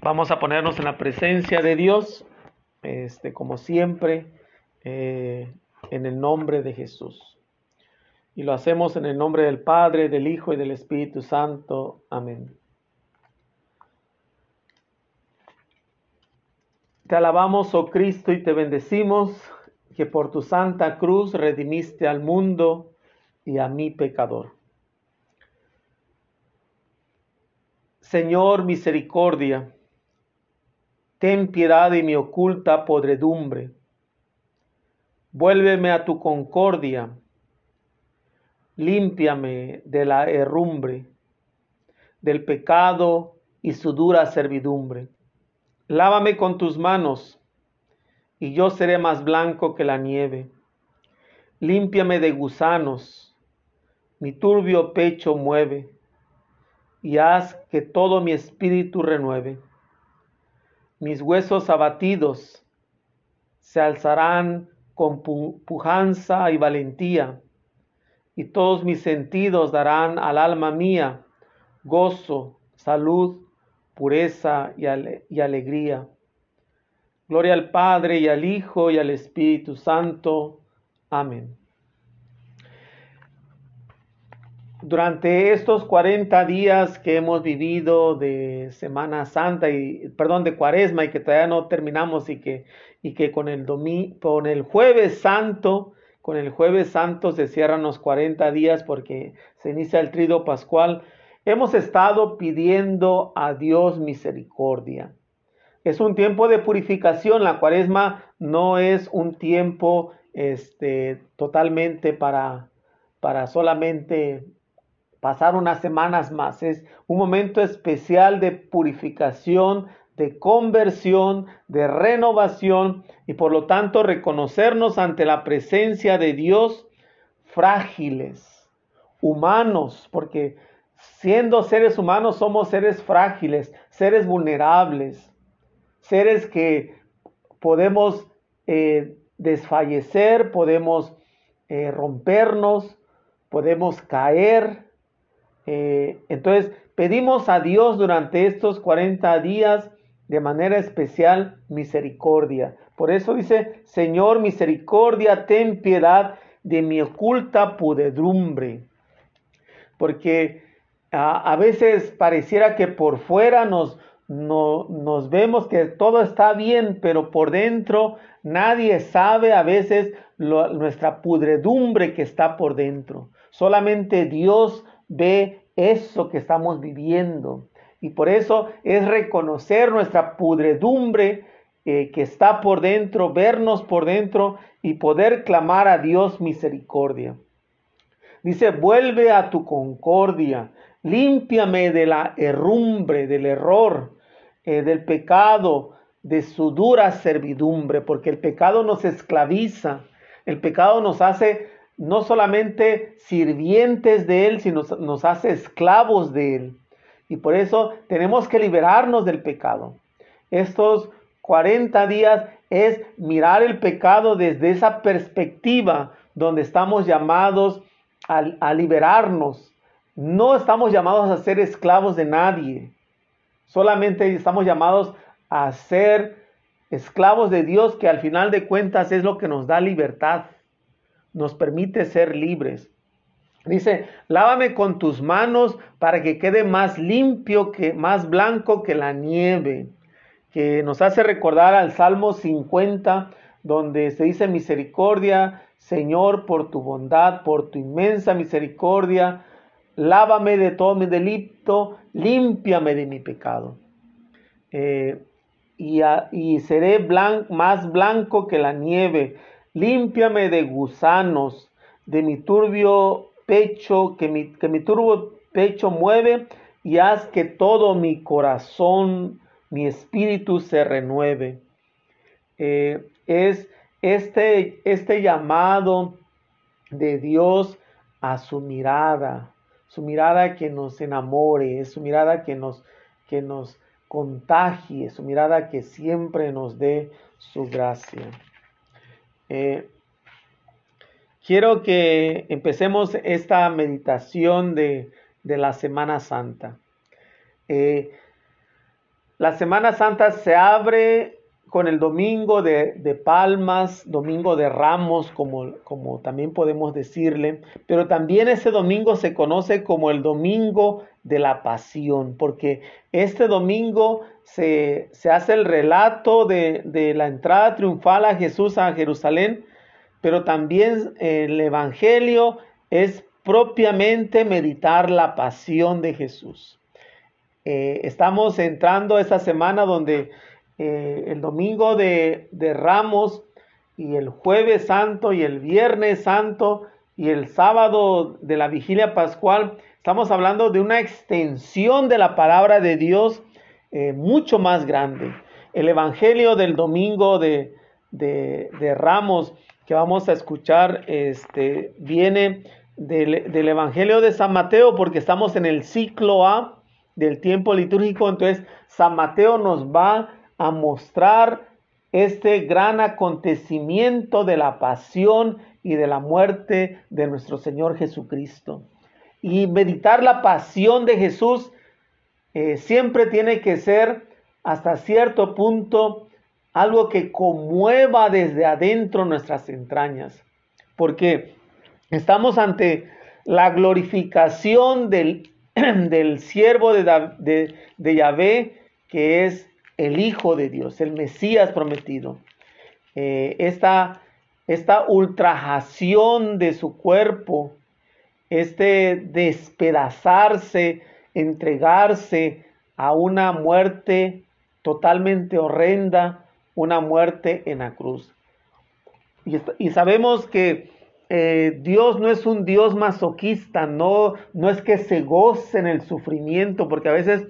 Vamos a ponernos en la presencia de Dios, este, como siempre, eh, en el nombre de Jesús. Y lo hacemos en el nombre del Padre, del Hijo y del Espíritu Santo. Amén. Te alabamos, oh Cristo, y te bendecimos, que por tu santa cruz redimiste al mundo y a mi pecador. Señor, misericordia ten piedad de mi oculta podredumbre. Vuélveme a tu concordia, límpiame de la herrumbre, del pecado y su dura servidumbre. Lávame con tus manos, y yo seré más blanco que la nieve. Límpiame de gusanos, mi turbio pecho mueve, y haz que todo mi espíritu renueve mis huesos abatidos se alzarán con pujanza y valentía, y todos mis sentidos darán al alma mía gozo, salud, pureza y, y alegría. Gloria al Padre y al Hijo y al Espíritu Santo. Amén. Durante estos 40 días que hemos vivido de Semana Santa y perdón de Cuaresma y que todavía no terminamos y que y que con el domingo con el Jueves Santo con el Jueves Santo se cierran los 40 días porque se inicia el trido pascual hemos estado pidiendo a Dios misericordia. Es un tiempo de purificación. La Cuaresma no es un tiempo este totalmente para para solamente pasar unas semanas más. Es un momento especial de purificación, de conversión, de renovación y por lo tanto reconocernos ante la presencia de Dios frágiles, humanos, porque siendo seres humanos somos seres frágiles, seres vulnerables, seres que podemos eh, desfallecer, podemos eh, rompernos, podemos caer, eh, entonces, pedimos a Dios durante estos 40 días de manera especial misericordia. Por eso dice, Señor, misericordia, ten piedad de mi oculta pudedumbre. Porque a, veces pareciera que por fuera nos, nos vemos que todo está bien, pero por dentro nadie sabe a veces nuestra pudredumbre que está por dentro. Solamente Dios ve eso que estamos viviendo. Y por eso es reconocer nuestra pudredumbre eh, que está por dentro, vernos por dentro y poder clamar a Dios misericordia. Dice, vuelve a tu concordia, límpiame de la herrumbre, del error, eh, del pecado, de su dura servidumbre, porque el pecado nos esclaviza, el pecado nos hace no solamente sirvientes de Él, sino nos hace esclavos de Él. Y por eso tenemos que liberarnos del pecado. Estos 40 días es mirar el pecado desde esa perspectiva donde estamos llamados a, a liberarnos. No estamos llamados a ser esclavos de nadie. Solamente estamos llamados a ser esclavos de Dios, que al final de cuentas es lo que nos da libertad nos permite ser libres. Dice, lávame con tus manos para que quede más limpio, que más blanco que la nieve, que nos hace recordar al Salmo 50, donde se dice misericordia, Señor, por tu bondad, por tu inmensa misericordia, lávame de todo mi delito, límpiame de mi pecado. Eh, y, y, seré más blanco que la nieve límpiame de gusanos, de mi turbio pecho, que mi, que mi turbio pecho mueve, y haz que todo mi corazón, mi espíritu se renueve. Eh, es este, este llamado de Dios a su mirada, su mirada que nos enamore, es su mirada que nos, que nos contagie, su mirada que siempre nos dé su gracia. Eh, quiero que empecemos esta meditación de, la Semana Santa. Eh, la Semana Santa se abre con el domingo de, palmas, domingo de ramos, como, como también podemos decirle, pero también ese domingo se conoce como el domingo de la pasión, porque este domingo se, hace el relato de, de, la entrada triunfal a Jesús a Jerusalén, pero también el Evangelio es propiamente meditar la pasión de Jesús. Eh, estamos entrando esta semana donde eh, el domingo de, de Ramos y el jueves santo y el viernes santo y el sábado de la vigilia pascual, estamos hablando de una extensión de la palabra de Dios eh, mucho más grande. El evangelio del domingo de, de, de, Ramos que vamos a escuchar este, viene del, del evangelio de San Mateo porque estamos en el ciclo A del tiempo litúrgico. Entonces, San Mateo nos va a mostrar este gran acontecimiento de la pasión y de la muerte de nuestro Señor Jesucristo. Y meditar la pasión de Jesús eh, siempre tiene que ser hasta cierto punto algo que conmueva desde adentro nuestras entrañas, porque estamos ante la glorificación del, del siervo de, de, de Yahvé, que es el Hijo de Dios, el Mesías prometido. Eh, esta, esta ultrajación de su cuerpo, este despedazarse, entregarse a una muerte totalmente horrenda, una muerte en la cruz. Y, sabemos que eh, Dios no es un Dios masoquista, no, no es que se goce en el sufrimiento, porque a veces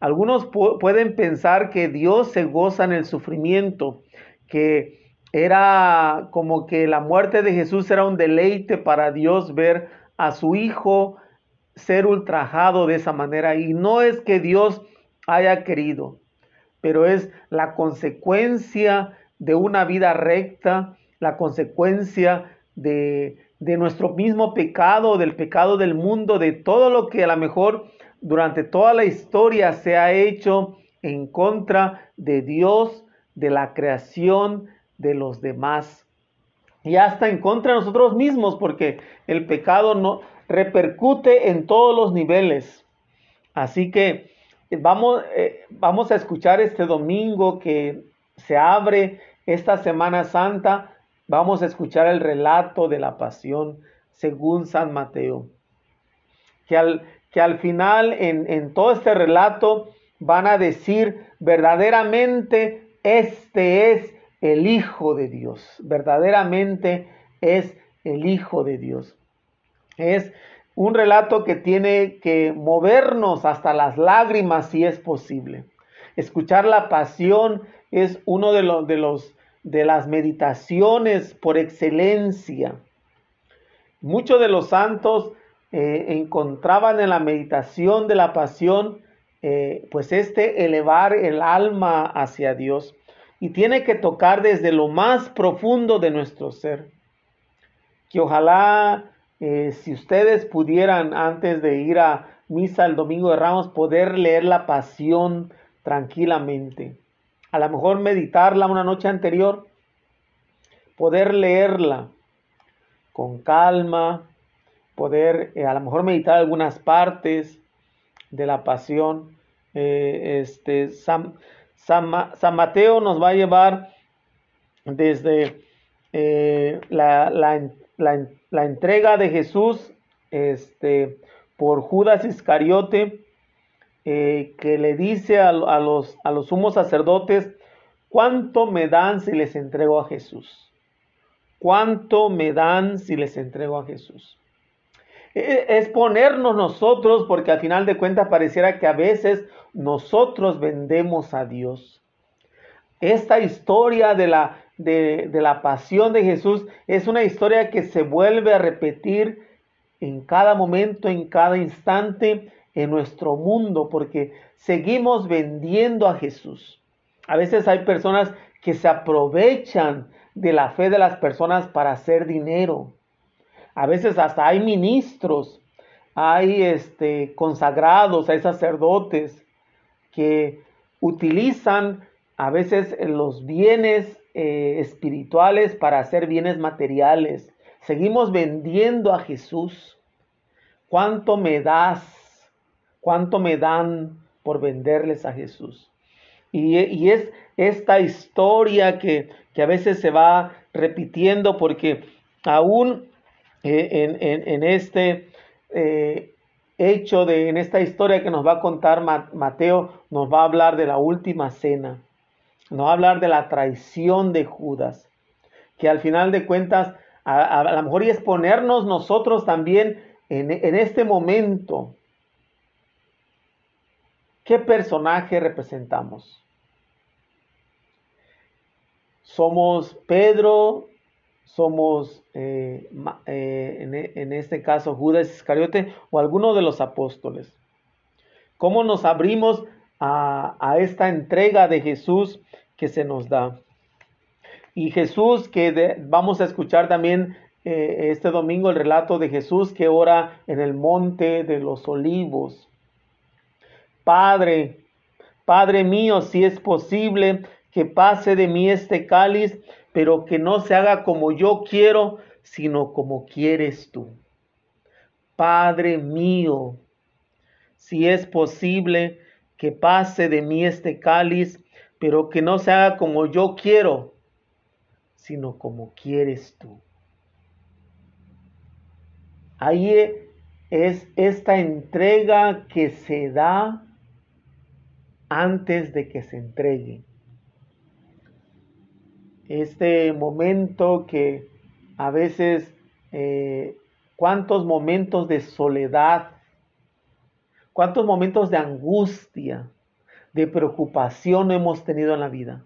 algunos pueden pensar que Dios se goza en el sufrimiento, que era como que la muerte de Jesús era un deleite para Dios ver a su Hijo ser ultrajado de esa manera. Y no es que Dios haya querido, pero es la consecuencia de una vida recta, la consecuencia de, de nuestro mismo pecado, del pecado del mundo, de todo lo que a lo mejor durante toda la historia se ha hecho en contra de Dios, de la creación, de los demás. Y hasta en contra de nosotros mismos, porque el pecado no repercute en todos los niveles. Así que eh, vamos, eh, vamos a escuchar este domingo que se abre esta Semana Santa. Vamos a escuchar el relato de la pasión según San Mateo. Que al, que al final en, todo este relato van a decir verdaderamente este es el Hijo de Dios, verdaderamente es el Hijo de Dios. Es un relato que tiene que movernos hasta las lágrimas si es posible. Escuchar la pasión es uno de los de los de las meditaciones por excelencia. Muchos de los santos eh, encontraban en la meditación de la pasión, eh, pues este elevar el alma hacia Dios y tiene que tocar desde lo más profundo de nuestro ser. Que ojalá eh, si ustedes pudieran antes de ir a misa el domingo de Ramos poder leer la pasión tranquilamente. A lo mejor meditarla una noche anterior, poder leerla con calma, poder eh, a lo mejor meditar algunas partes de la pasión. Eh, este, San, San, Mateo nos va a llevar desde eh, la, la, entrega de Jesús este, por Judas Iscariote, que le dice a, a, los, a los sumos sacerdotes, ¿cuánto me dan si les entrego a Jesús? ¿Cuánto me dan si les entrego a Jesús? E, es ponernos nosotros, porque al final de cuentas pareciera que a veces nosotros vendemos a Dios. Esta historia de la, de, la pasión de Jesús es una historia que se vuelve a repetir en cada momento, en cada instante en nuestro mundo, porque seguimos vendiendo a Jesús. A veces hay personas que se aprovechan de la fe de las personas para hacer dinero. A veces hasta hay ministros, hay este, consagrados, hay sacerdotes que utilizan a veces los bienes eh, espirituales para hacer bienes materiales. Seguimos vendiendo a Jesús. ¿Cuánto me das? ¿Cuánto me dan por venderles a Jesús? Y, es esta historia que, a veces se va repitiendo porque aún eh, en, este eh, hecho de, en esta historia que nos va a contar Mateo, nos va a hablar de la última cena, nos va a hablar de la traición de Judas, que al final de cuentas, a, a lo mejor y es ponernos nosotros también en, en este momento, ¿qué personaje representamos? somos Pedro, somos eh, eh, en, este caso Judas Iscariote o alguno de los apóstoles. ¿Cómo nos abrimos a, esta entrega de Jesús que se nos da? Y Jesús, que vamos a escuchar también eh, este domingo el relato de Jesús que ora en el monte de los olivos. Padre, Padre mío, si es posible, que pase de mí este cáliz, pero que no se haga como yo quiero, sino como quieres tú. Padre mío, si es posible que pase de mí este cáliz, pero que no se haga como yo quiero, sino como quieres tú. Ahí es esta entrega que se da antes de que se entregue este momento que a veces, eh, cuántos momentos de soledad, cuántos momentos de angustia, de preocupación hemos tenido en la vida.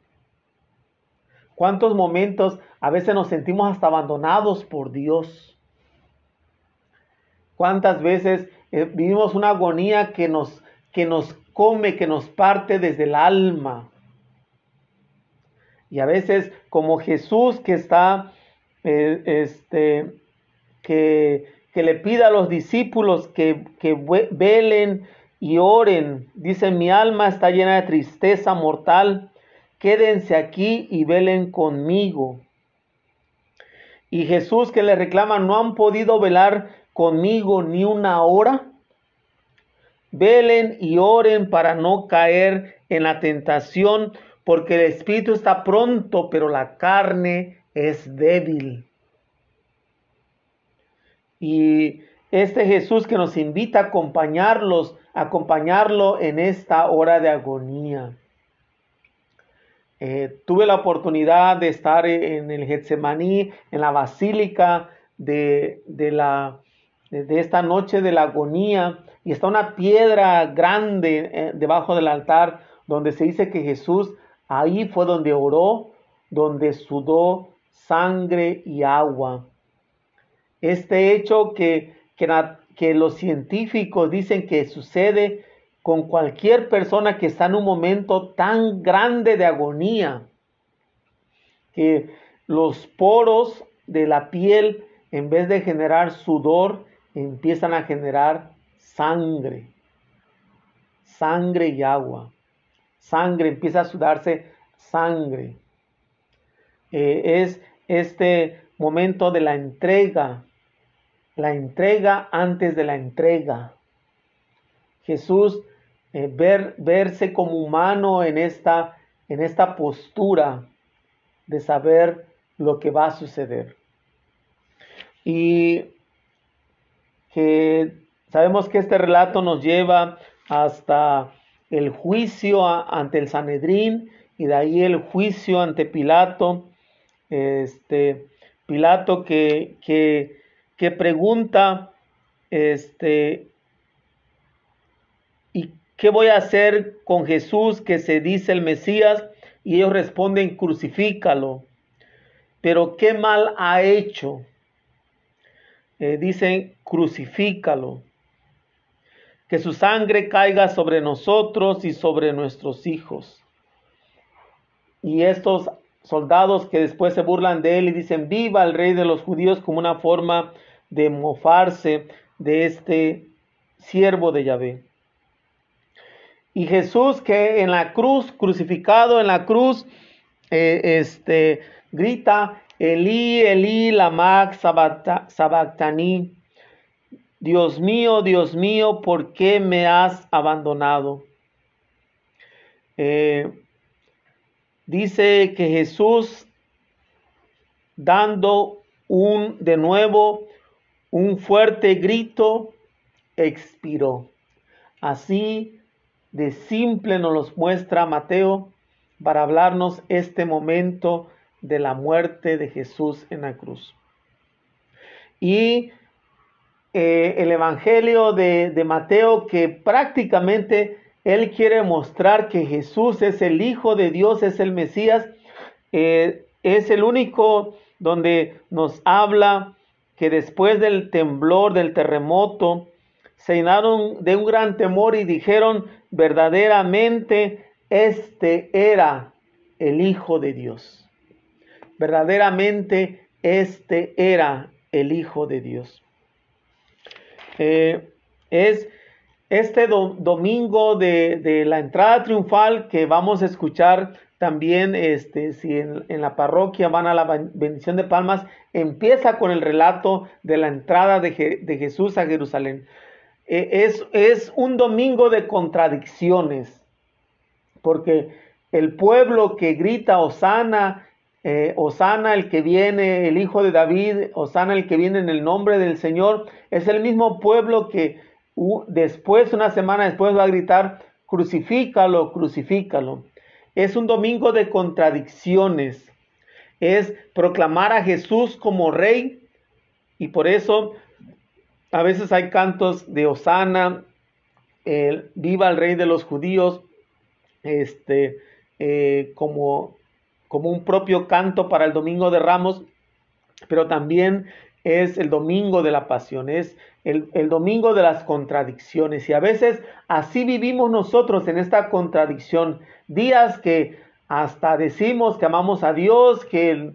Cuántos momentos a veces nos sentimos hasta abandonados por Dios. Cuántas veces eh, vivimos una agonía que nos, que nos come, que nos parte desde el alma. Y a veces como Jesús que está, eh, este, que, le pida a los discípulos que, que velen y oren. Dice, mi alma está llena de tristeza mortal. Quédense aquí y velen conmigo. Y Jesús que le reclama, no han podido velar conmigo ni una hora. Velen y oren para no caer en la tentación, porque el espíritu está pronto, pero la carne es débil. Y este Jesús que nos invita a acompañarlos, acompañarlo en esta hora de agonía. Eh, tuve la oportunidad de estar en el Getsemaní, en la basílica de, la, de esta noche de la agonía, y está una piedra grande eh, debajo del altar donde se dice que Jesús Ahí fue donde oró, donde sudó sangre y agua. Este hecho que, que, los científicos dicen que sucede con cualquier persona que está en un momento tan grande de agonía, que los poros de la piel, en vez de generar sudor, empiezan a generar sangre, sangre y agua sangre, empieza a sudarse sangre. Eh, es este momento de la entrega, la entrega antes de la entrega. Jesús, eh, ver, verse como humano en esta, en esta postura de saber lo que va a suceder. Y que sabemos que este relato nos lleva hasta el juicio ante el Sanedrín y de ahí el juicio ante Pilato. Este, Pilato que, que, que pregunta, este, ¿y qué voy a hacer con Jesús que se dice el Mesías? Y ellos responden, crucifícalo. Pero ¿qué mal ha hecho? Eh, dicen, crucifícalo que su sangre caiga sobre nosotros y sobre nuestros hijos. Y estos soldados que después se burlan de él y dicen, viva el rey de los judíos como una forma de mofarse de este siervo de Yahvé. Y Jesús que en la cruz, crucificado en la cruz, eh, este, grita, Elí, Elí, lama sabactani. Dios mío, Dios mío, ¿por qué me has abandonado? Eh, dice que Jesús, dando un, de nuevo, un fuerte grito, expiró. Así de simple nos los muestra Mateo para hablarnos este momento de la muerte de Jesús en la cruz. Y eh, el Evangelio de, Mateo que prácticamente él quiere mostrar que Jesús es el Hijo de Dios, es el Mesías, eh, es el único donde nos habla que después del temblor, del terremoto, se llenaron de un gran temor y dijeron verdaderamente, este era el Hijo de Dios. Verdaderamente este era el Hijo de Dios. Eh, es este domingo de, la entrada triunfal que vamos a escuchar también, este, si en, la parroquia van a la bendición de palmas, empieza con el relato de la entrada de, Jesús a Jerusalén. Eh, es, es un domingo de contradicciones, porque el pueblo que grita Osana eh, Osana el que viene, el hijo de David, Osana el que viene en el nombre del Señor, es el mismo pueblo que después, una semana después, va a gritar, crucifícalo, crucifícalo. Es un domingo de contradicciones, es proclamar a Jesús como rey y por eso a veces hay cantos de Osana, viva el rey de los judíos, este, eh, como como un propio canto para el Domingo de Ramos, pero también es el domingo de la pasión, es el, domingo de las contradicciones. Y a veces así vivimos nosotros en esta contradicción. Días que hasta decimos que amamos a Dios, que,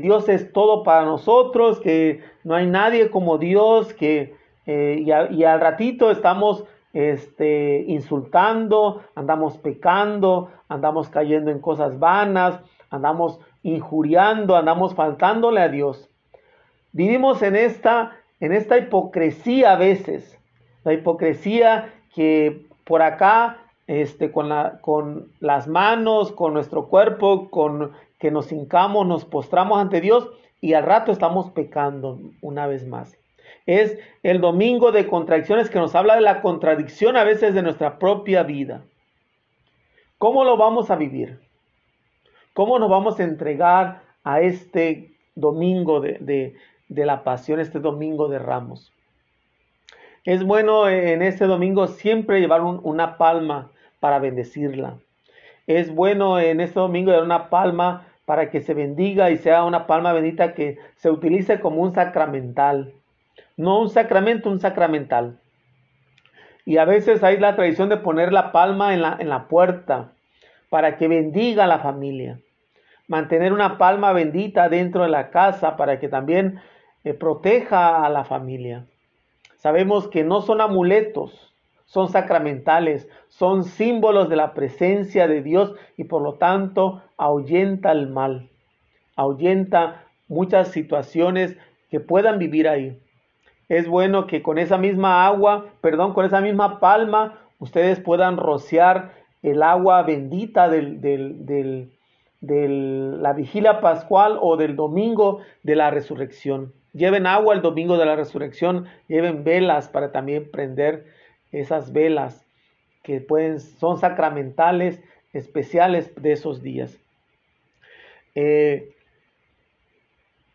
Dios es todo para nosotros, que no hay nadie como Dios, que, eh, y, al ratito estamos este, insultando, andamos pecando, andamos cayendo en cosas vanas, andamos injuriando, andamos faltándole a Dios. Vivimos en esta, en esta hipocresía a veces, la hipocresía que por acá, este, con, la, con las manos, con nuestro cuerpo, con que nos hincamos, nos postramos ante Dios y al rato estamos pecando una vez más. Es el domingo de contradicciones que nos habla de la contradicción a veces de nuestra propia vida. ¿Cómo lo vamos a vivir? ¿Cómo nos vamos a entregar a este domingo de, la pasión, este domingo de ramos? Es bueno en este domingo siempre llevar una palma para bendecirla. Es bueno en este domingo llevar una palma para que se bendiga y sea una palma bendita que se utilice como un sacramental. No un sacramento, un sacramental. Y a veces hay la tradición de poner la palma en la, en la puerta para que bendiga a la familia mantener una palma bendita dentro de la casa para que también eh, proteja a la familia. Sabemos que no son amuletos, son sacramentales, son símbolos de la presencia de Dios y por lo tanto ahuyenta el mal, ahuyenta muchas situaciones que puedan vivir ahí. Es bueno que con esa misma agua, perdón, con esa misma palma, ustedes puedan rociar el agua bendita del, del de la vigilia pascual o del domingo de la resurrección. Lleven agua el domingo de la resurrección, lleven velas para también prender esas velas que pueden, son sacramentales, especiales de esos días. Eh,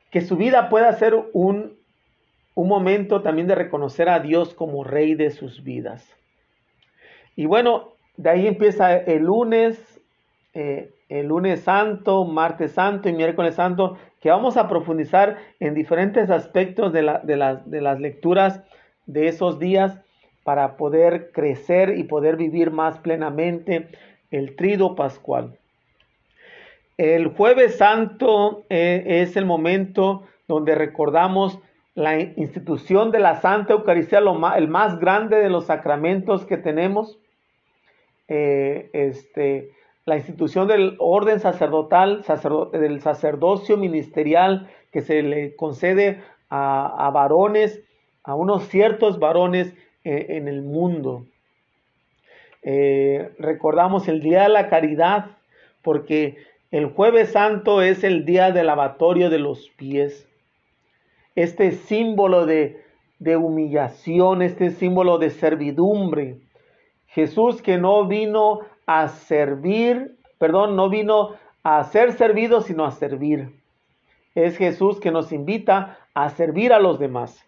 que su vida pueda ser un, un momento también de reconocer a Dios como rey de sus vidas. Y bueno, de ahí empieza el lunes, eh, el lunes santo, martes santo y miércoles santo, que vamos a profundizar en diferentes aspectos de, de, las lecturas de esos días para poder crecer y poder vivir más plenamente el trido pascual. El jueves santo eh, es el momento donde recordamos la institución de la Santa Eucaristía, lo el más grande de los sacramentos que tenemos. eh, este, la institución del orden sacerdotal, del sacerdocio ministerial que se le concede a, varones, a unos ciertos varones eh, en el mundo. Eh, recordamos el Día de la Caridad, porque el jueves santo es el día del lavatorio de los pies. Este símbolo de, de humillación, este símbolo de servidumbre. Jesús que no vino a servir, perdón, no vino a ser servido, sino a servir. Es Jesús que nos invita a servir a los demás.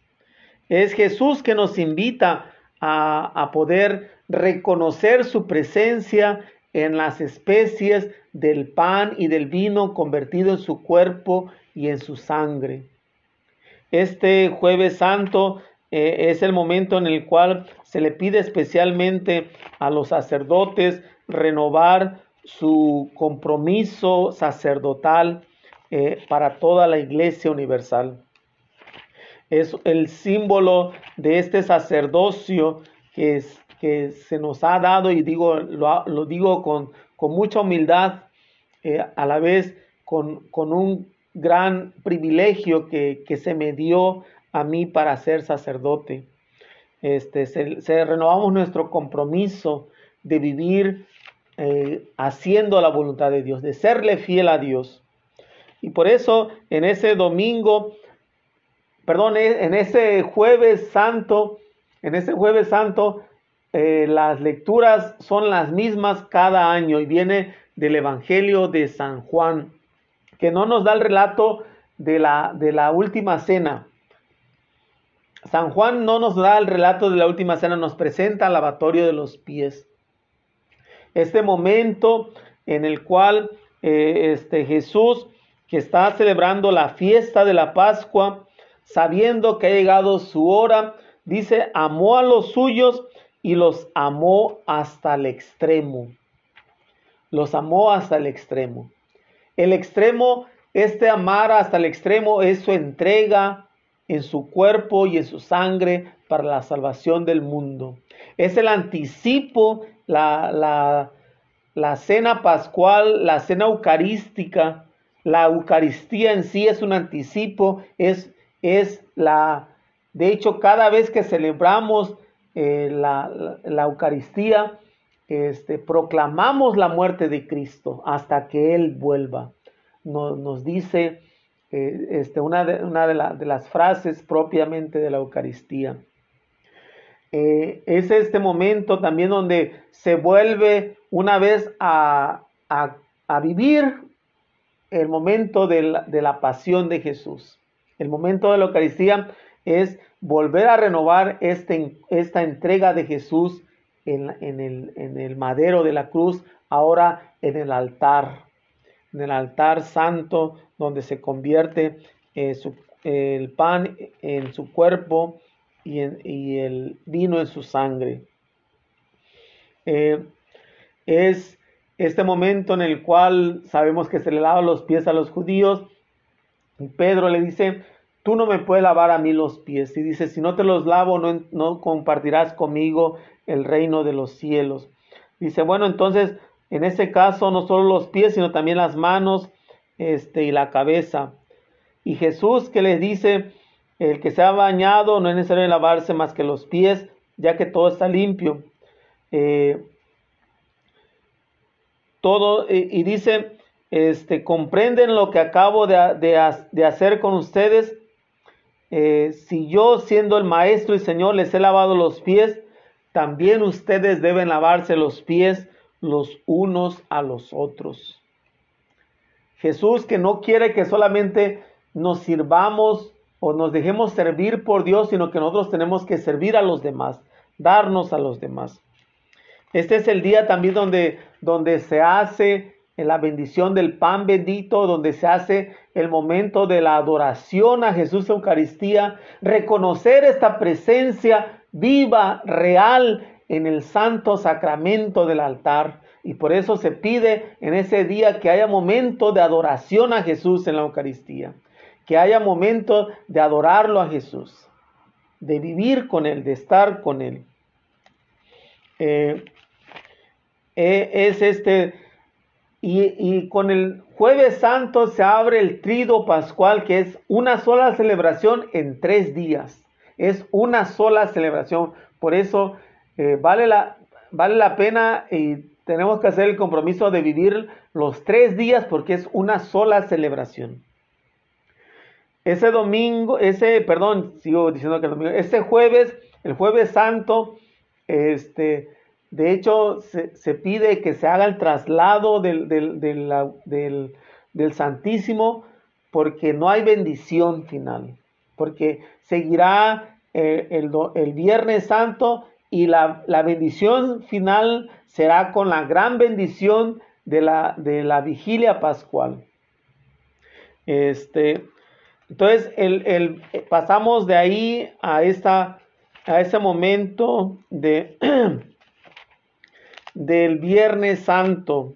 Es Jesús que nos invita a, a poder reconocer su presencia en las especies del pan y del vino convertido en su cuerpo y en su sangre. Este jueves santo eh, es el momento en el cual se le pide especialmente a los sacerdotes renovar su compromiso sacerdotal eh, para toda la iglesia universal. Es el símbolo de este sacerdocio que, que se nos ha dado y digo, lo, digo con, con, mucha humildad, eh, a la vez con, con, un gran privilegio que, que se me dio a mí para ser sacerdote. Este, se, renovamos nuestro compromiso de vivir eh, haciendo la voluntad de Dios, de serle fiel a Dios. Y por eso en ese domingo, perdón, en ese jueves santo, en ese jueves santo, eh, las lecturas son las mismas cada año y viene del Evangelio de San Juan, que no nos da el relato de la, de la última cena, San Juan no nos da el relato de la última cena, nos presenta el lavatorio de los pies. Este momento en el cual eh, este Jesús, que está celebrando la fiesta de la Pascua, sabiendo que ha llegado su hora, dice, amó a los suyos y los amó hasta el extremo. Los amó hasta el extremo. El extremo, este amar hasta el extremo es su entrega, en su cuerpo y en su sangre para la salvación del mundo. Es el anticipo, la, la, cena pascual, la cena eucarística, la Eucaristía en sí es un anticipo, es, es la, de hecho, cada vez que celebramos eh, la, la, Eucaristía, este, proclamamos la muerte de Cristo hasta que Él vuelva. Nos, nos dice este, una, de, una de, las frases propiamente de la Eucaristía. Eh, es este momento también donde se vuelve una vez a, vivir el momento de la, pasión de Jesús. El momento de la Eucaristía es volver a renovar este, esta entrega de Jesús en, el, madero de la cruz, ahora en el altar, en el altar santo donde se convierte eh, el pan en su cuerpo y, el vino en su sangre. Eh, es este momento en el cual sabemos que se le lava los pies a los judíos. Pedro le dice, tú no me puedes lavar a mí los pies. Y dice, si no te los lavo, no, no compartirás conmigo el reino de los cielos. Dice, bueno, entonces, en ese caso, no solo los pies, sino también las manos este, y la cabeza. Y Jesús que les dice, el que se ha bañado no es necesario lavarse más que los pies, ya que todo está limpio. Eh, todo, y dice, este, comprenden lo que acabo de, hacer con ustedes. Eh, si yo siendo el maestro y señor les he lavado los pies, también ustedes deben lavarse los pies los unos a los otros. Jesús que no quiere que solamente nos sirvamos o nos dejemos servir por Dios, sino que nosotros tenemos que servir a los demás, darnos a los demás. Este es el día también donde, donde se hace la bendición del pan bendito, donde se hace el momento de la adoración a Jesús Eucaristía, reconocer esta presencia viva, real en el santo sacramento del altar. Y por eso se pide en ese día que haya momento de adoración a Jesús en la Eucaristía, que haya momento de adorarlo a Jesús, de vivir con Él, de estar con Él. Eh, eh, es este, y, con el jueves santo se abre el trido pascual, que es una sola celebración en tres días. Es una sola celebración. Por eso eh, vale, la, vale la pena y tenemos que hacer el compromiso de vivir los tres días porque es una sola celebración. Ese domingo, ese, perdón, sigo diciendo que el domingo, ese jueves, el jueves santo, este, de hecho, se, pide que se haga el traslado del, del, Santísimo porque no hay bendición final, porque seguirá eh, el, el, Viernes Santo y la, la, bendición final será con la gran bendición de la, de la vigilia pascual. Este, entonces, el, pasamos de ahí a, esta, a ese momento de del Viernes Santo.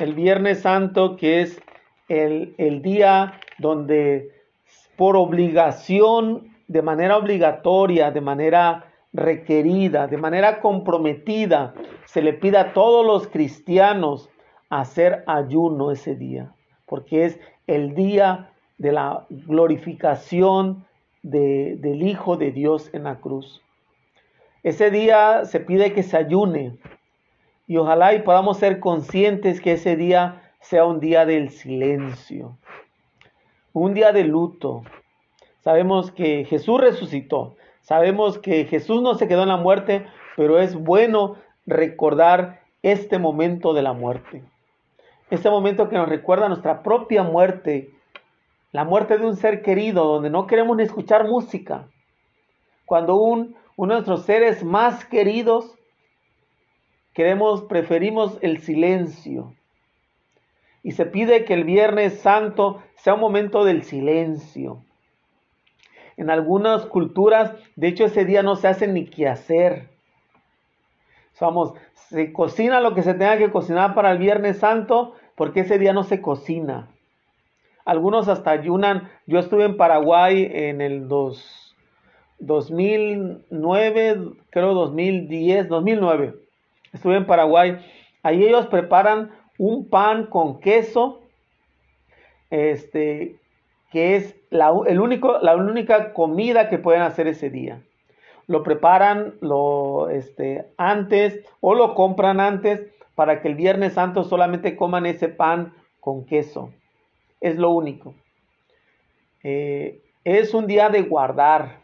El Viernes Santo que es el, el día donde por obligación, de manera obligatoria, de manera requerida, de manera comprometida, se le pide a todos los cristianos hacer ayuno ese día, porque es el día de la glorificación de, del Hijo de Dios en la cruz. Ese día se pide que se ayune, y ojalá y podamos ser conscientes que ese día sea un día del silencio, un día de luto. Sabemos que Jesús resucitó, sabemos que Jesús no se quedó en la muerte, pero es bueno recordar este momento de la muerte. Este momento que nos recuerda nuestra propia muerte, la muerte de un ser querido, donde no queremos ni escuchar música. Cuando un, uno de nuestros seres más queridos queremos, preferimos el silencio. Y se pide que el Viernes Santo sea un momento del silencio. En algunas culturas, de hecho, ese día no se hace ni qué hacer. Vamos, se cocina lo que se tenga que cocinar para el Viernes Santo, porque ese día no se cocina. Algunos hasta ayunan. Yo estuve en Paraguay en el 2009, creo 2010, 2009 estuve en Paraguay, ahí ellos preparan un pan con queso, este, que es la, el único, la única comida que pueden hacer ese día. Lo preparan lo, este, antes o lo compran antes para que el Viernes Santo solamente coman ese pan con queso. Es lo único. Eh, es un día de guardar,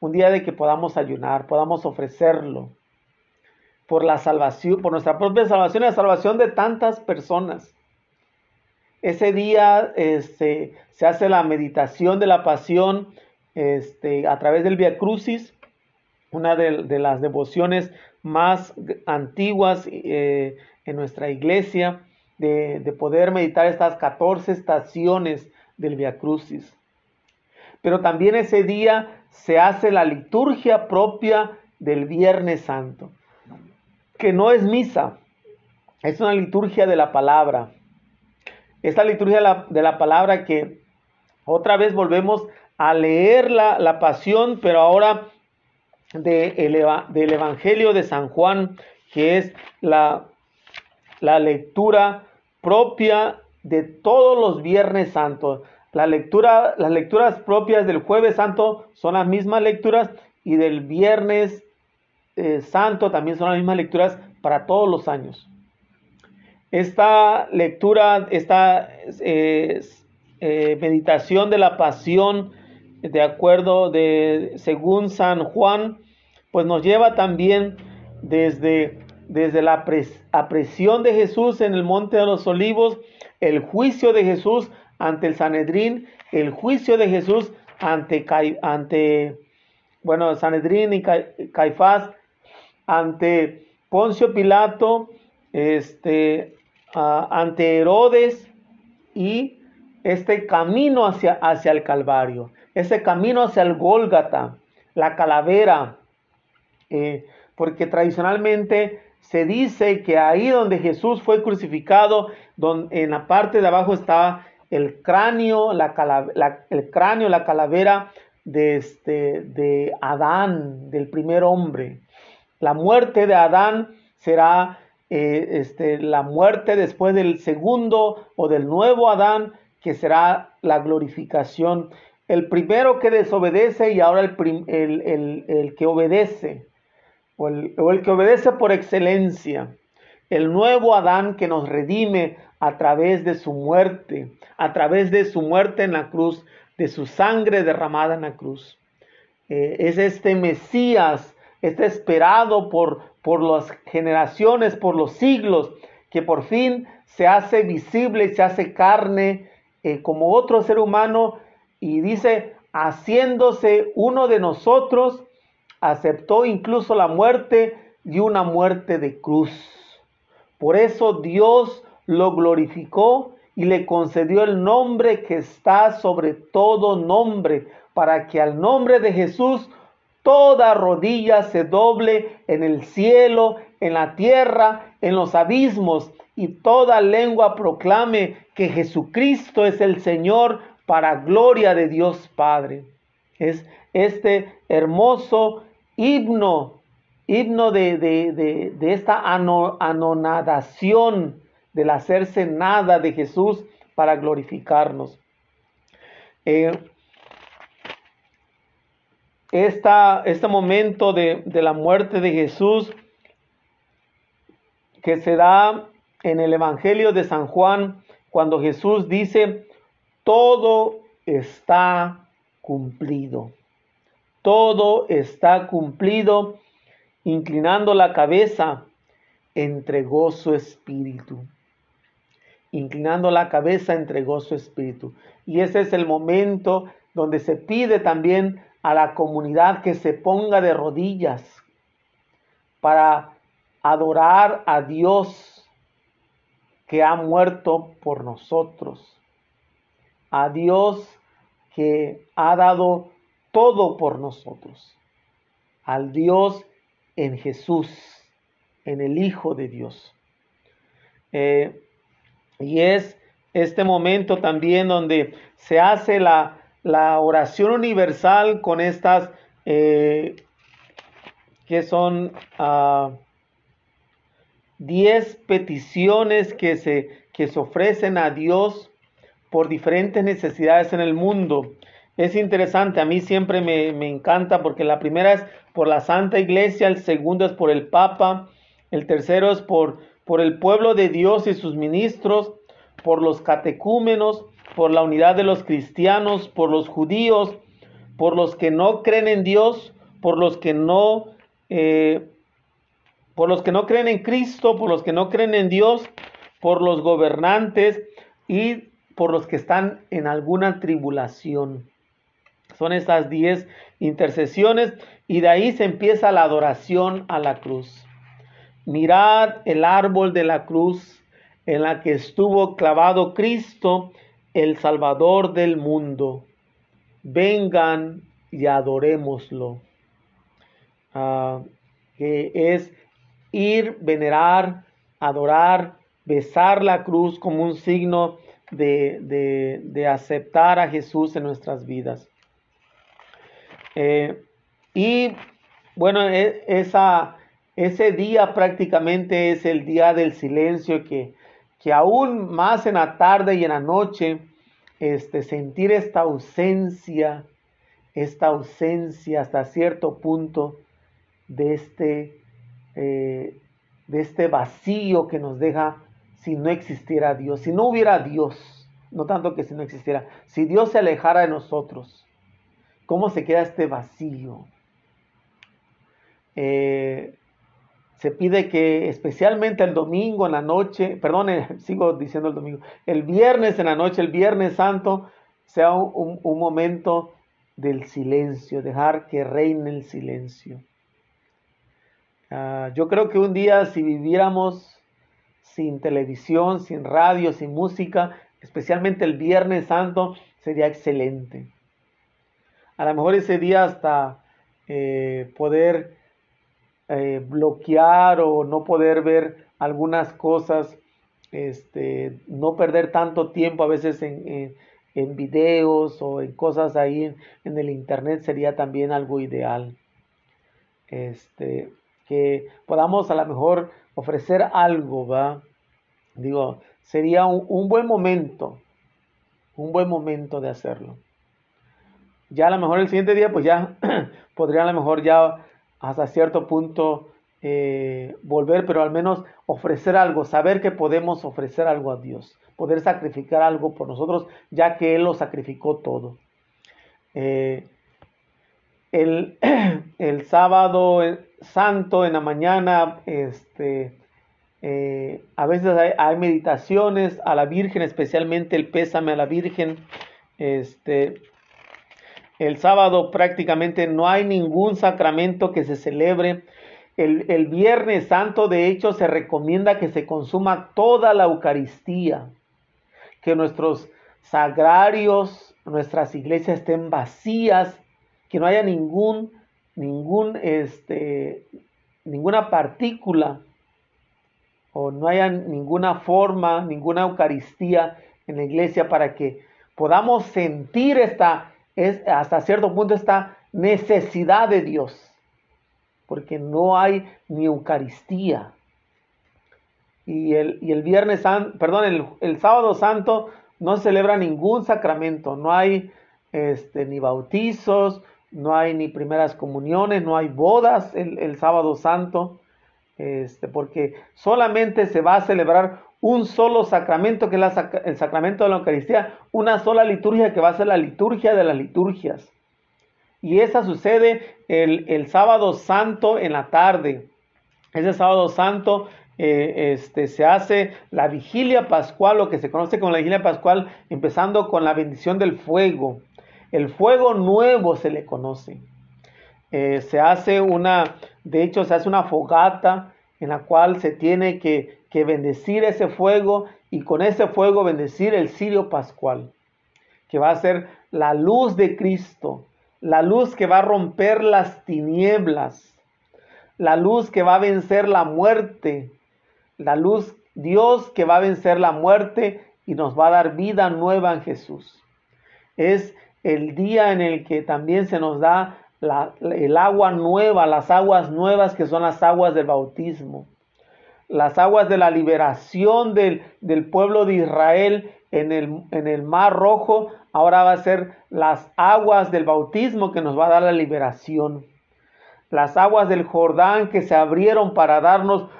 un día de que podamos ayunar, podamos ofrecerlo por la salvación, por nuestra propia salvación y la salvación de tantas personas. Ese día este, se hace la meditación de la pasión este, a través del Via Crucis, una de, las devociones más antiguas eh, en nuestra iglesia, de, de, poder meditar estas 14 estaciones del Via Crucis. Pero también ese día se hace la liturgia propia del Viernes Santo que no es misa, es una liturgia de la palabra. Esta liturgia de la, palabra que otra vez volvemos a leer la, pasión, pero ahora de del Evangelio de San Juan, que es la, la lectura propia de todos los Viernes Santos. La lectura, las lecturas propias del Jueves Santo son las mismas lecturas y del Viernes eh, Santo también son las mismas lecturas para todos los años. Esta lectura, esta eh, meditación de la pasión, de acuerdo de según San Juan, pues nos lleva también desde, desde la apresión de Jesús en el Monte de los Olivos, el juicio de Jesús ante el Sanedrín, el juicio de Jesús ante, ante Sanedrín y Caifás, ante Poncio Pilato, este, ante Herodes y este camino hacia, hacia el Calvario, ese camino hacia el Gólgata, la calavera, eh, porque tradicionalmente se dice que ahí donde Jesús fue crucificado, donde, en la parte de abajo está el cráneo, la, el cráneo, la calavera de, este, de Adán, del primer hombre. La muerte de Adán será eh, este, la muerte después del segundo o del nuevo Adán, que será la glorificación. El primero que desobedece y ahora el, el, que obedece, o el, que obedece por excelencia. El nuevo Adán que nos redime a través de su muerte, a través de su muerte en la cruz, de su sangre derramada en la cruz. Eh, es este Mesías, este esperado por, por las generaciones, por los siglos, que por fin se hace visible se hace carne eh, como otro ser humano y dice, haciéndose uno de nosotros, aceptó incluso la muerte y una muerte de cruz. Por eso Dios lo glorificó y le concedió el nombre que está sobre todo nombre, para que al nombre de Jesús toda rodilla se doble en el cielo, en la tierra, en los abismos, y toda lengua proclame que Jesucristo es el Señor para gloria de Dios Padre. Es este hermoso himno, himno de, de, esta anonadación del hacerse nada de Jesús para glorificarnos. Eh, este momento de, de, la muerte de Jesús que se da en el Evangelio de San Juan, cuando Jesús dice, todo está cumplido. Todo está cumplido. Inclinando la cabeza, entregó su espíritu. Inclinando la cabeza, entregó su espíritu. Y ese es el momento donde se pide también a la comunidad que se ponga de rodillas para adorar a Dios que ha muerto por nosotros, a Dios que ha dado todo por nosotros, al Dios en Jesús, en el Hijo de Dios. Eh, y es este momento también donde se hace la, la oración universal con estas eh, que son uh, diez peticiones que se, que se ofrecen a Dios por diferentes necesidades en el mundo. Es interesante, a mí siempre me, encanta porque la primera es por la Santa Iglesia, el segundo es por el Papa, el tercero es por, por el pueblo de Dios y sus ministros, por los catecúmenos, por la unidad de los cristianos, por los judíos, por los que no creen en Dios, por los que no, eh, por los que no creen en Cristo, por los que no creen en Dios, por los gobernantes y por los que están en alguna tribulación. Son estas diez intercesiones y de ahí se empieza la adoración a la cruz. Mirad el árbol de la cruz en la que estuvo clavado Cristo el Salvador del mundo. Vengan y adorémoslo. Ah, que es ir, venerar, adorar, besar la cruz como un signo de, de, aceptar a Jesús en nuestras vidas. Eh, y bueno, e, esa, ese día prácticamente es el día del silencio que, que aún más en la tarde y en la noche este, sentir esta ausencia, esta ausencia hasta cierto punto de este, eh, de este vacío que nos deja si no existiera Dios, si no hubiera Dios, no tanto que si no existiera, si Dios se alejara de nosotros, ¿cómo se queda este vacío? Eh, se pide que especialmente el domingo en la noche, perdón, sigo diciendo el domingo, el viernes en la noche, el viernes santo, sea un, momento del silencio, dejar que reine el silencio. Ah, yo creo que un día si viviéramos sin televisión, sin radio, sin música, especialmente el viernes santo, sería excelente. A lo mejor ese día hasta eh, poder eh, bloquear o no poder ver algunas cosas, este, no perder tanto tiempo a veces en, en, videos o en cosas ahí en, el internet sería también algo ideal. Este, que podamos a lo mejor ofrecer algo, ¿va? Digo, sería un, buen momento, un buen momento de hacerlo. Ya a lo mejor el siguiente día, pues ya podría a lo mejor ya hasta cierto punto eh, volver, pero al menos ofrecer algo, saber que podemos ofrecer algo a Dios, poder sacrificar algo por nosotros, ya que Él lo sacrificó todo. Eh, el, el, sábado santo en la mañana, este, eh, a veces hay, meditaciones a la Virgen, especialmente el pésame a la Virgen. Este, el sábado prácticamente no hay ningún sacramento que se celebre. El, el, Viernes Santo, de hecho, se recomienda que se consuma toda la Eucaristía, que nuestros sagrarios, nuestras iglesias estén vacías, que no haya ningún, ningún, este, ninguna partícula o no haya ninguna forma, ninguna Eucaristía en la iglesia para que podamos sentir esta, es, hasta cierto punto esta necesidad de Dios, porque no hay ni Eucaristía. Y el, y el Viernes perdón, el, el, Sábado Santo no celebra ningún sacramento, no hay este, ni bautizos, no hay ni primeras comuniones, no hay bodas el, el Sábado Santo este, porque solamente se va a celebrar un solo sacramento, que es el sacramento de la Eucaristía, una sola liturgia que va a ser la liturgia de las liturgias. Y esa sucede el, sábado santo en la tarde. Ese sábado santo eh, este, se hace la vigilia pascual, lo que se conoce como la vigilia pascual, empezando con la bendición del fuego. El fuego nuevo se le conoce. Eh, se hace una, de hecho, se hace una fogata en la cual se tiene que, que bendecir ese fuego y con ese fuego bendecir el cirio pascual, que va a ser la luz de Cristo, la luz que va a romper las tinieblas, la luz que va a vencer la muerte, la luz Dios que va a vencer la muerte y nos va a dar vida nueva en Jesús. Es el día en el que también se nos da el agua nueva, las aguas nuevas que son las aguas del bautismo, las aguas de la liberación del, pueblo de Israel en el, en el mar rojo, ahora va a ser las aguas del bautismo que nos va a dar la liberación. Las aguas del Jordán que se abrieron para darnos,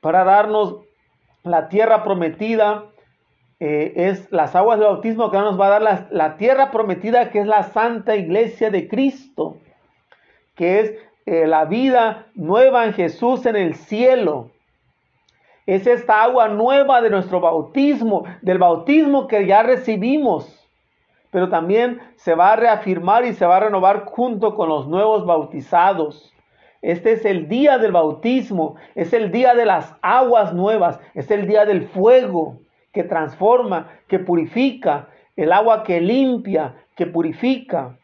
para darnos la tierra prometida, eh, es las aguas del bautismo que nos va a dar la, la, tierra prometida que es la santa iglesia de Cristo que es eh, la vida nueva en Jesús en el cielo. Es esta agua nueva de nuestro bautismo, del bautismo que ya recibimos. Pero también se va a reafirmar y se va a renovar junto con los nuevos bautizados. Este es el día del bautismo, es el día de las aguas nuevas, es el día del fuego que transforma, que purifica, el agua que limpia, que purifica.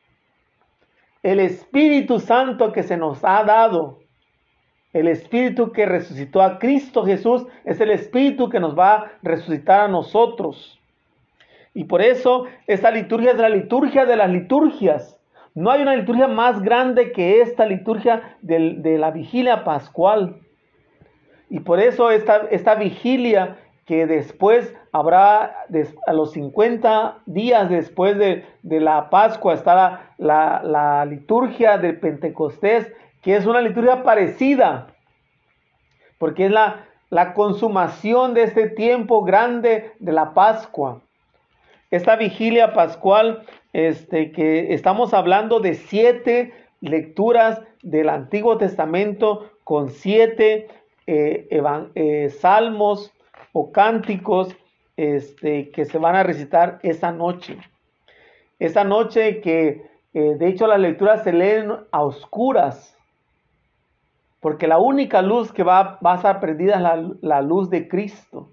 El Espíritu Santo que se nos ha dado, el Espíritu que resucitó a Cristo Jesús, es el Espíritu que nos va a resucitar a nosotros. Y por eso esta liturgia es la liturgia de las liturgias. No hay una liturgia más grande que esta liturgia de, la vigilia pascual. Y por eso esta, esta vigilia que después habrá, a los 50 días después de, la Pascua, está la, liturgia de Pentecostés, que es una liturgia parecida, porque es la, la consumación de este tiempo grande de la Pascua. Esta vigilia pascual, este, que estamos hablando de siete lecturas del Antiguo Testamento con siete eh, eh, salmos, o cánticos este, que se van a recitar esa noche. Esa noche que eh, de hecho las lecturas se leen a oscuras, porque la única luz que va, va a estar prendida es la, luz de Cristo,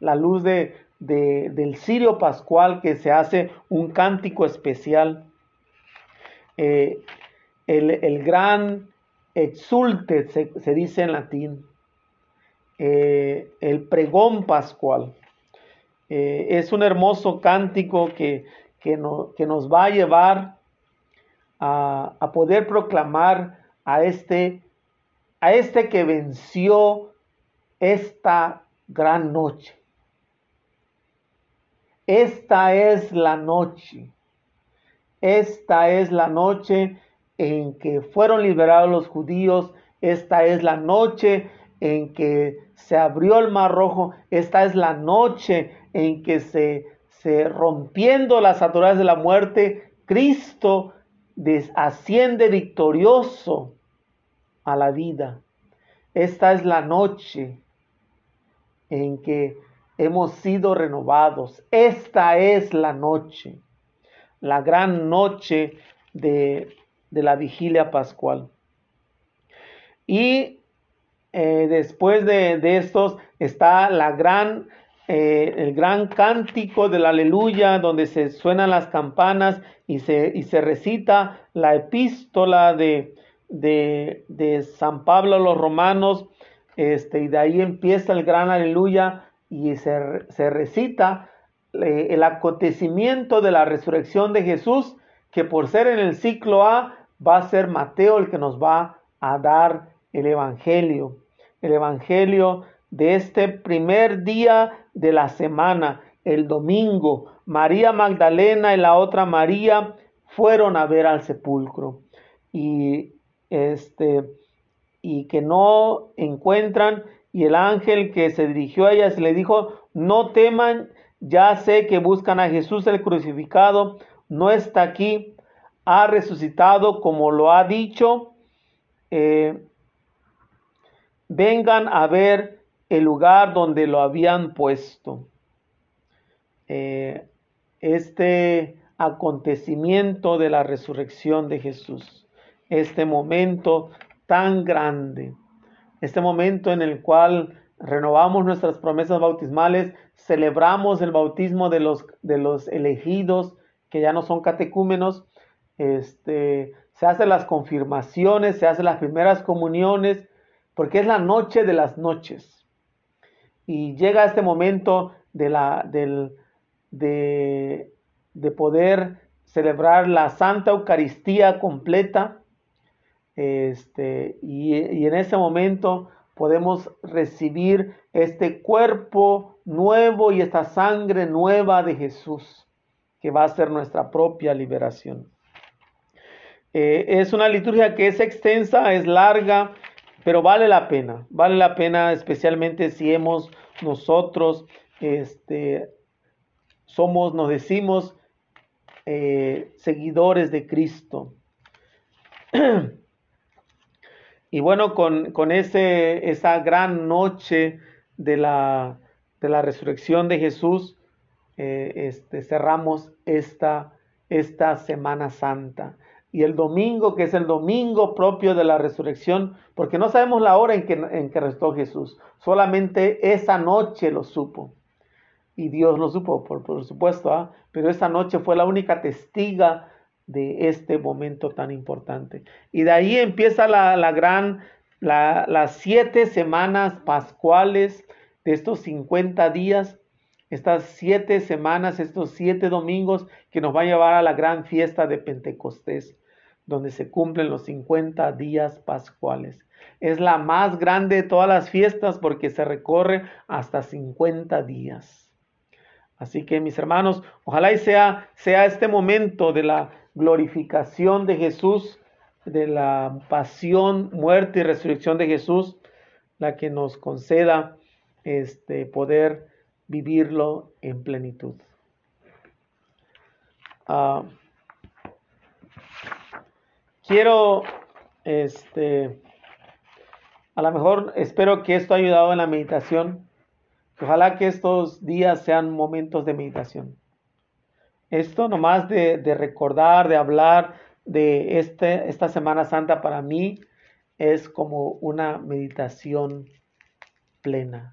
la luz de, del cirio pascual que se hace un cántico especial. Eh, el, gran exulte se dice en latín. Eh, el pregón pascual. Eh, es un hermoso cántico que, que, nos va a llevar a, poder proclamar a este a este que venció esta gran noche. Esta es la noche. Esta es la noche en que fueron liberados los judíos. Esta es la noche en que se abrió el mar rojo. Esta es la noche en que se, se rompiendo las autoridades de la muerte, Cristo asciende victorioso a la vida. Esta es la noche en que hemos sido renovados. Esta es la noche, la gran noche de, la vigilia pascual. Y eh, después de, estos está la gran, eh, el gran cántico del aleluya, donde se suenan las campanas y se, y se recita la epístola de, de, San Pablo a los romanos, este, y de ahí empieza el gran aleluya y se, se recita eh, el acontecimiento de la resurrección de Jesús, que por ser en el ciclo A va a ser Mateo el que nos va a dar el Evangelio, el Evangelio de este primer día de la semana, el domingo. María Magdalena y la otra María fueron a ver al sepulcro. Y este, y que no encuentran, y el ángel que se dirigió a ellas le dijo, no teman, ya sé que buscan a Jesús el crucificado, no está aquí, ha resucitado como lo ha dicho, eh, vengan a ver el lugar donde lo habían puesto. Eh, este acontecimiento de la resurrección de Jesús este momento tan grande, este momento en el cual renovamos nuestras promesas bautismales, celebramos el bautismo de los, de los elegidos que ya no son catecúmenos, este, se hacen las confirmaciones, se hacen las primeras comuniones, porque es la noche de las noches. Y llega este momento de, la, del, de, de poder celebrar la Santa Eucaristía completa, este, y, en ese momento podemos recibir este cuerpo nuevo y esta sangre nueva de Jesús, que va a ser nuestra propia liberación. Eh, es una liturgia que es extensa, es larga, pero vale la pena, vale la pena especialmente si hemos nosotros, este, somos, nos decimos eh, seguidores de Cristo. Y bueno, con, ese, esa gran noche de la, de la resurrección de Jesús, eh, este, cerramos esta, esta Semana Santa. Y el domingo, que es el domingo propio de la resurrección, porque no sabemos la hora en que, en que Jesús, solamente esa noche lo supo. Y Dios lo supo, por, por supuesto, ¿ah? pero esa noche fue la única testiga de este momento tan importante. Y de ahí empieza la, gran, las siete semanas pascuales de estos 50 días, estas siete semanas, estos siete domingos que nos va a llevar a la gran fiesta de Pentecostés, donde se cumplen los 50 días pascuales. Es la más grande de todas las fiestas porque se recorre hasta 50 días. Así que mis hermanos, ojalá y sea, sea este momento de la glorificación de Jesús, de la pasión, muerte y resurrección de Jesús, la que nos conceda este poder vivirlo en plenitud. Ah, quiero, este, a lo mejor espero que esto haya ayudado en la meditación. Ojalá que estos días sean momentos de meditación. Esto nomás de, de recordar, de hablar de este, esta Semana Santa para mí es como una meditación plena,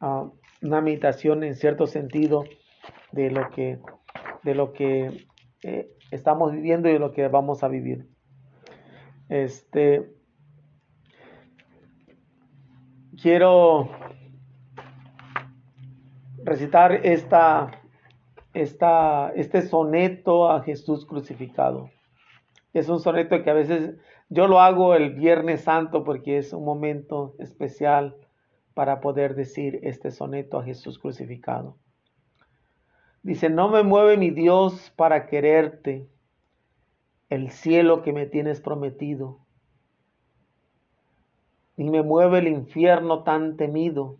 ah, una meditación en cierto sentido de lo que, de lo que eh, estamos viviendo y de lo que vamos a vivir. Este, quiero recitar esta esta, este soneto a Jesús crucificado. Es un soneto que a veces yo lo hago el Viernes Santo porque es un momento especial para poder decir este soneto a Jesús crucificado. Dice, no me mueve mi Dios para quererte, el cielo que me tienes prometido, ni me mueve el infierno tan temido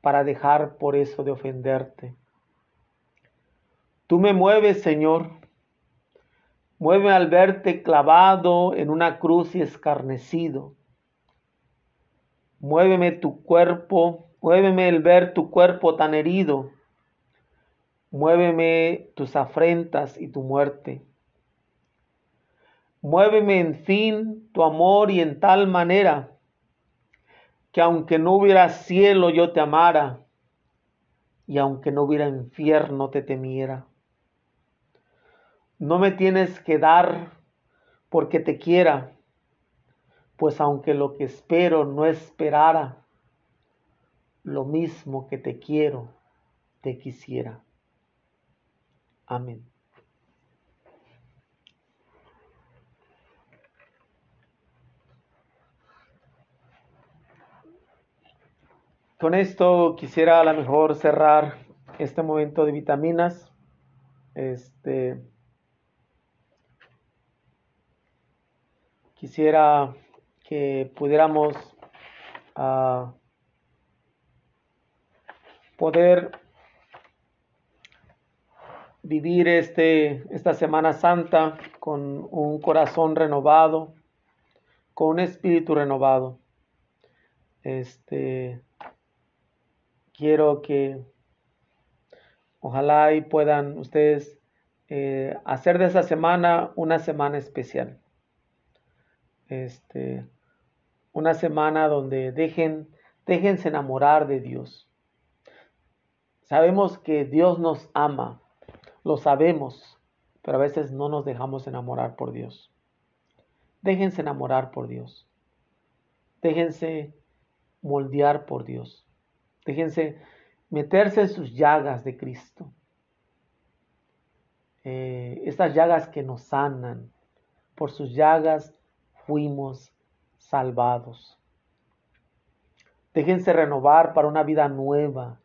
para dejar por eso de ofenderte. Tú me mueves, Señor, mueve al verte clavado en una cruz y escarnecido. Muéveme tu cuerpo, muéveme el ver tu cuerpo tan herido. Muéveme tus afrentas y tu muerte. Muéveme en fin tu amor y en tal manera que aunque no hubiera cielo yo te amara y aunque no hubiera infierno te temiera. No me tienes que dar porque te quiera, pues aunque lo que espero no esperara, lo mismo que te quiero, te quisiera. Amén. Con esto quisiera a lo mejor cerrar este momento de vitaminas. Este quisiera que pudiéramos uh, poder vivir este, esta Semana Santa con un corazón renovado, con un espíritu renovado. Este, quiero que ojalá y puedan ustedes eh, hacer de esa semana una semana especial este, una semana donde dejen, déjense enamorar de Dios. Sabemos que Dios nos ama, lo sabemos, pero a veces no nos dejamos enamorar por Dios. Déjense enamorar por Dios. Déjense moldear por Dios. Déjense meterse en sus llagas de Cristo. Eh, estas llagas que nos sanan. Por sus llagas fuimos salvados. Déjense renovar para una vida nueva,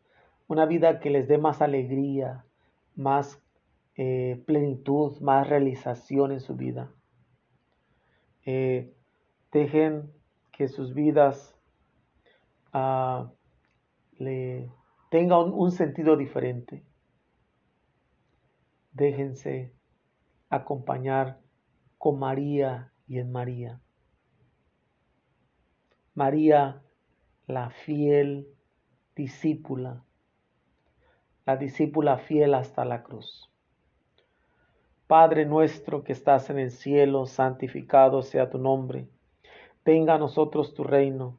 una vida que les dé más alegría, más eh, plenitud, más realización en su vida. Eh, dejen que sus vidas uh, le tengan un sentido diferente. Déjense acompañar con María y en María. María, la fiel discípula, la discípula fiel hasta la cruz. Padre nuestro que estás en el cielo, santificado sea tu nombre. Venga a nosotros tu reino.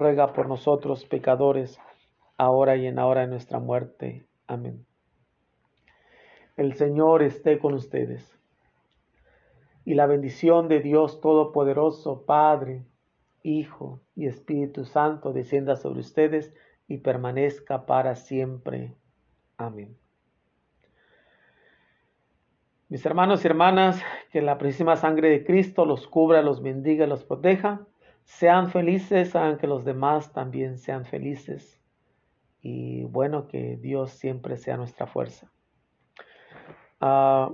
ruega por nosotros pecadores, ahora y en la hora de nuestra muerte. Amén. El Señor esté con ustedes y la bendición de Dios Todopoderoso, Padre, Hijo y Espíritu Santo descienda sobre ustedes y permanezca para siempre. Amén. Mis hermanos y hermanas, que la próxima sangre de Cristo los cubra, los bendiga y los proteja. Sean felices, hagan que los demás también sean felices. Y bueno, que Dios siempre sea nuestra fuerza. Ah,